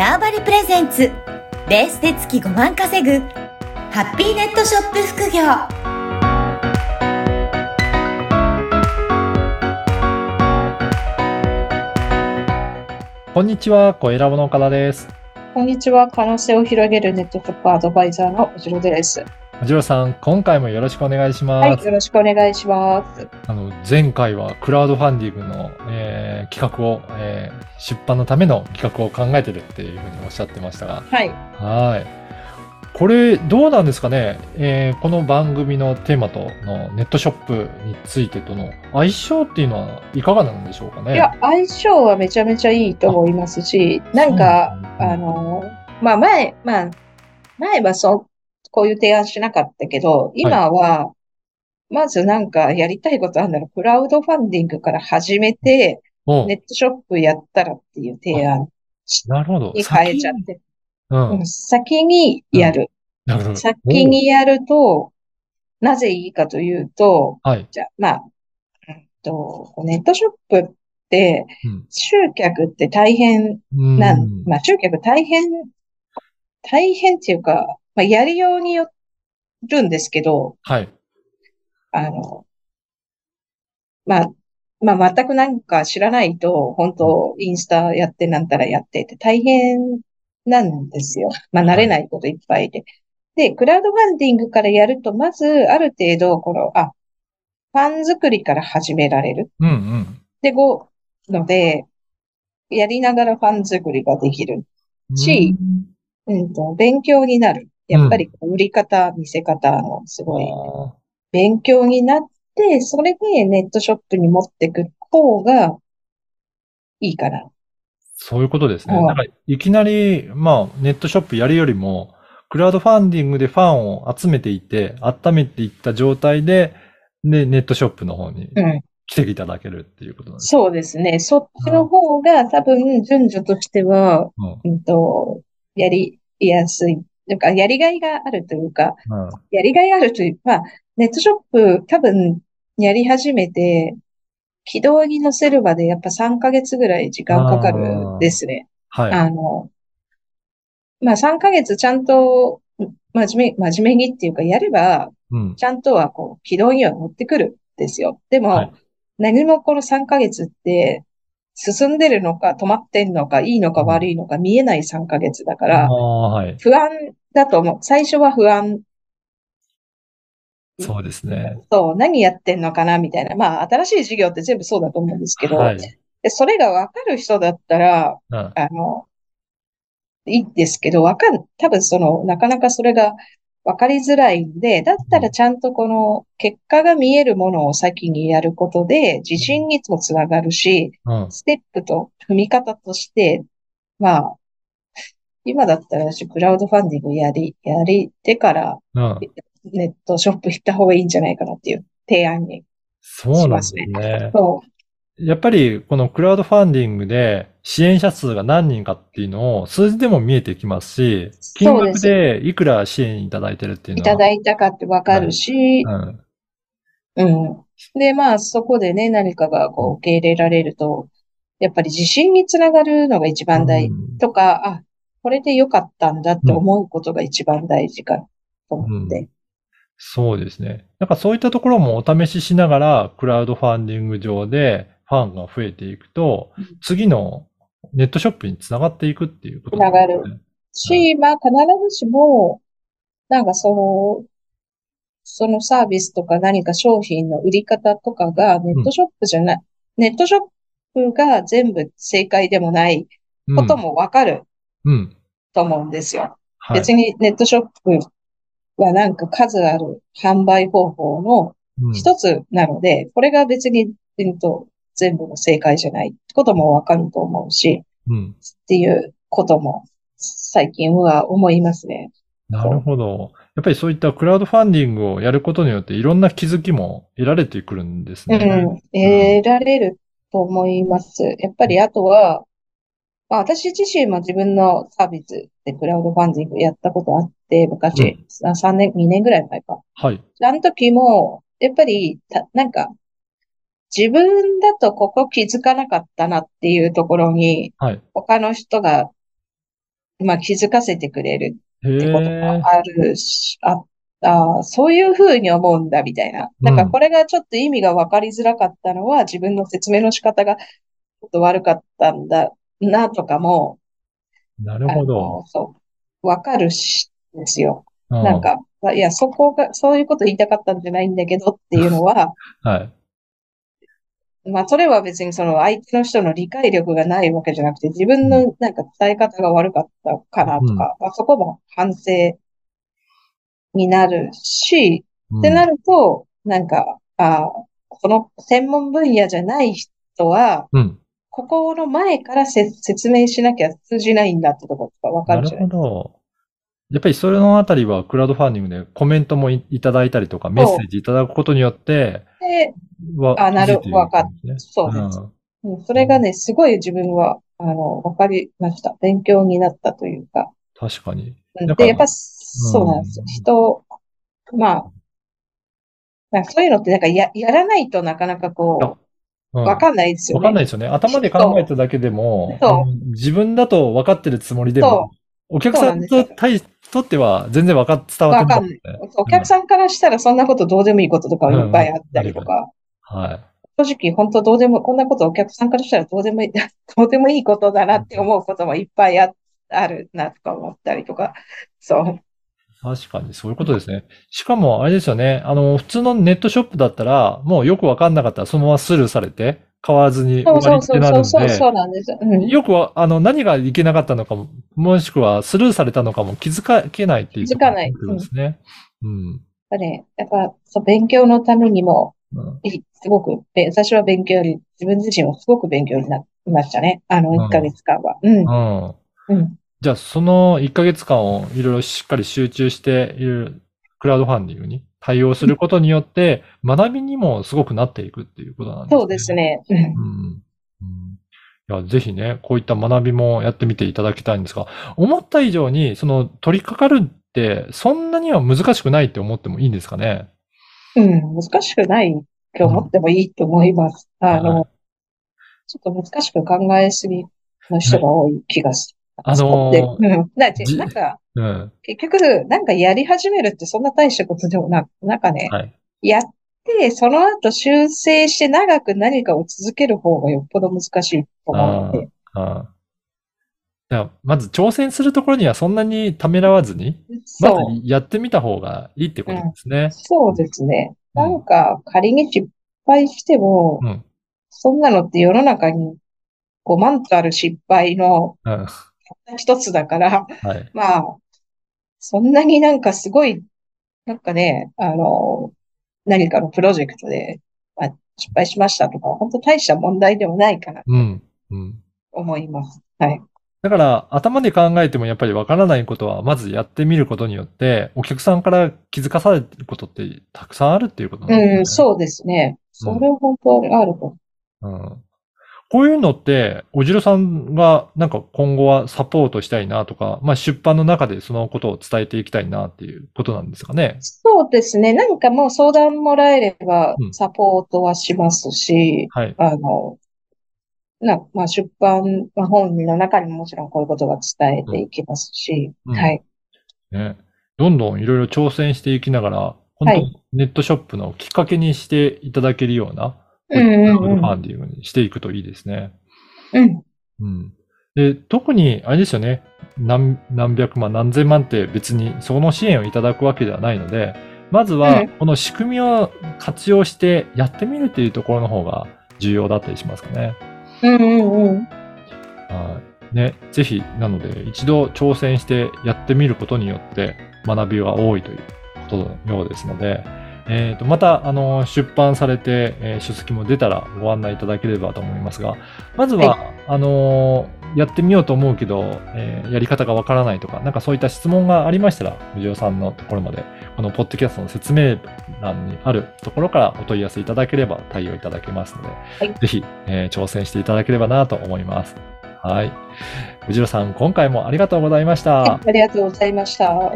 ターバリプレゼンツベースで月5万稼ぐハッピーネットショップ副業こんにちは、小ラボの岡田です。こんにちは。可能性を広げるネットショップアドバイザーのおじろです。おじろさん、今回もよろしくお願いします。はい、よろしくお願いします。あの前回はクラウドファンディングの、えー企画を、えー出版のための企画を考えてるっていうふうにおっしゃってましたが、はい。はい。これ、どうなんですかね、えーこの番組のテーマとのネットショップについてとの相性っていうのはいかがなんでしょうかね？いや、相性はめちゃめちゃいいと思いますし、なんか、うんあの、まあ前、まあ、前はそう、こういう提案しなかったけど、今は、まずなんかやりたいことあるんだろう。クラウドファンディングから始めて、おネットショップやったらっていう提案なるほど。に変えちゃって、うん。うん先にやる。なるほど。先にやると、なぜいいかというと、お。はい。じゃあ、まあ、うんと、ネットショップって、うん集客って大変うんなん、まあ、集客大変、大変っていうか、まあ、やりようによるんですけど、はい。あの、まあ、まあ、全くなんか知らないと、本当インスタやってなんたらやってって大変なんですよ。まあ、慣れないこといっぱいで。で、クラウドファンディングからやると、まず、ある程度、この、あ、ファン作りから始められる。うんうん。で、ご、ので、やりながらファン作りができる。しうんと、勉強になる。やっぱり売り方、見せ方のすごいあ勉強になって、それでネットショップに持ってく方がいいかな。そういうことですね。うんだからいきなり、まあ、ネットショップやるよりも、クラウドファンディングでファンを集めていて、温めていった状態で、で、ネットショップの方にうん。来ていただけるっていうことなんです。そうですね。そっちの方が多分順序としては、うんうんと、やりやすい。なんか、やりがいがあるというか、うんやりがいあるという、まあ、ネットショップ多分やり始めて、軌道に乗せるまでやっぱ3ヶ月ぐらい時間かかるですね。はい。あの、まあ3ヶ月ちゃんと真面目、真面目にっていうかやれば、うん。ちゃんとはこう、軌道には乗ってくるんですよ。でも、はい何もこの3ヶ月って、進んでるのか止まってんのか、いいのか悪いのか見えない3ヶ月だから、はい。不安だと思う。最初は不安そうですね。そう、何やってんのかなみたいな。まあ、新しい事業って全部そうだと思うんですけど、はい。でそれがわかる人だったら、うん。あの、いいんですけど、わかん、多分その、なかなかそれがわかりづらいんで、だったらちゃんとこの結果が見えるものを先にやることで、自信にもつながるし、うん。ステップと踏み方として、まあ、今だったら私クラウドファンディングやり、やりてからうん。ネットショップ行った方がいいんじゃないかなっていう提案に。そうなんですね。そやっぱり、このクラウドファンディングで支援者数が何人かっていうのを数字でも見えてきますし、金額でいくら支援いただいてるっていうのは。ただいたかってわかるし、うん。うん。で、まあ、そこでね、何かがこう受け入れられると、やっぱり自信につながるのが一番大事うんとか、あ、これで良かったんだって思うことが一番大事かと思って。そうですね。なんかそういったところもお試ししながら、クラウドファンディング上でファンが増えていくとうん、次のネットショップにつながっていくっていうことつながる。し、まあ、必ずしも、なんかその、そのサービスとか何か商品の売り方とかがネットショップじゃない、ネットショップが全部正解でもないこともわかるうん。うん。と思うんですよ。はい。別にネットショップはなんか数ある販売方法のうん一つなので、これが別に、うんと、全部の正解じゃないってこともわかると思うし、うん。っていうことも最近は思いますね。なるほど。やっぱりそういったクラウドファンディングをやることによっていろんな気づきも得られてくるんですうね。ん、得られると思います。やっぱりあとは、まあ、私自身も自分のサービスでクラウドファンディングやったことあって、昔、あ3年、2年ぐらい前か。はい。あの時も、やっぱり、た、なんか、自分だとここ気づかなかったなっていうところに、はい。他の人がまあ、気づかせてくれるへってことえ。があるし、あ、あーそういうふうに思うんだ、みたいな。なんかこれがちょっと意味が分かりづらかったのは、自分の説明の仕方がちょっと悪かったんだな、とかも、なるあほど。の、そう、分かるし、ですよ。うんなんか、いや、そこが、そういうこと言いたかったんじゃないんだけどっていうのは、はい。まあ、それは別にその相手の人の理解力がないわけじゃなくて、自分のなんか伝え方が悪かったかなとか、まあ、そこも反省になるし、うんってなると、なんか、あーこの専門分野じゃない人は、うん。ここの前からせ説明しなきゃ通じないんだってところがわかなるるじゃないほど。やっぱりそれのあたりはクラウドファンディングでコメントもいいただいたりとかメッセージいただくことによって、で、はあなる気づいていわかっんですねそうですうんそれがね、すごい自分は、あの、わかりました。勉強になったというか。確かに。で、やっぱ、そうなんですよ。人、まあ、そういうのってなんかや、やらないとなかなかこうんう、わかんないですよわね。かんないですよね。頭で考えただけでも、自分だと分かってるつもりでそも、お客さんと対とっては全然わかっ、伝わってない、ね。お客さんからしたらそんなことどうでもいいこととかいっぱいあったりとか、はい。正直本当どうでも、こんなことお客さんからしたらどうでもいい、どうでもいいことだなって思うこともいっぱいああるなとか思ったりとか、そう。確かにそういうことですね。しかも、あれですよね。あの、普通のネットショップだったら、もうよくわかんなかったらそのままスルーされて、買わずにそう終わりってなるんそうそうそう、で、そうなんですよ。うん。よくは、あの、何がいけなかったのかも、もしくはスルーされたのかも気づかけないっていう気づかないですね。うん。やっぱね、やっぱそう勉強のためにも、うんいすごく、べ私は勉強より、自分自身はすごく勉強になりましたね。あの、ん1ヶ月間は。うん。うん。うん。じゃあ、その1ヶ月間をいろいろしっかり集中して、いろいろクラウドファンディングに対応することによって、学びにもすごくなっていくっていうことなんですね。そうですね。うんうん。うんいや、ぜひね、こういった学びもやってみていただきたいんですが、思った以上に、その、取り掛かるって、そんなには難しくないって思ってもいいんですかね？うん。難しくないって思ってもいいと思います。あはの、ちょっと難しく考えすぎの人が多い気がする。あのーでうん。なんか、うん。結局、なんかやり始めるってそんな大したことでもなく、なんかね、はい。やって、その後修正して長く何かを続ける方がよっぽど難しいと思うので。まず挑戦するところにはそんなにためらわずに、まず。やってみた方がいいってことですね。そうですね。うんなんか、仮に失敗しても、うん。そんなのって世の中に5万とある失敗のうん。一つだから、はい。まあ、そんなになんかすごい、なんかね、あの、何かのプロジェクトで、まあ、失敗しましたとか、本当大した問題でもないかなとうん。うん。思います。はい。だから、頭で考えてもやっぱりわからないことは、まずやってみることによって、お客さんから気づかされることってたくさんあるっていうことなんですね。うん、そうですね。それは本当にあると。うん。こういうのって、おじろさんがなんか今後はサポートしたいなとか、まあ出版の中でそのことを伝えていきたいなっていうことなんですかね。そうですね。何かもう相談もらえればうんサポートはしますし、はい。あの、な、まあ出版、まあ本の中にももちろんこういうことが伝えていきますし、うんはい。ね。どんどんいろいろ挑戦していきながら、本当はいネットショップのきっかけにしていただけるような、うんうんうんファンディングにしていくといいですね。うん。うん。で、特に、あれですよね。何、何百万、何千万って別にその支援をいただくわけではないので、まずはうん、この仕組みを活用してやってみるっていうところの方が重要だったりしますかね。うんうんうん。はい。ね、ぜひ、なので、一度挑戦してやってみることによって学びが多いということのようですので、えっ、と、また、あの、出版されて、えー書籍も出たらご案内いただければと思いますが、まずは、あのーやってみようと思うけど、えーやり方がわからないとか、なんかそういった質問がありましたら、藤尾さんのところまで、このポッドキャストの説明欄にあるところからお問い合わせいただければ対応いただけますので、いぜひ、えー挑戦していただければなと思います。はい。藤野さん、今回もありがとうございました。ありがとうございました。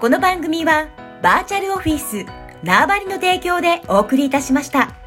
この番組はバーチャルオフィス縄張りの提供でお送りいたしました。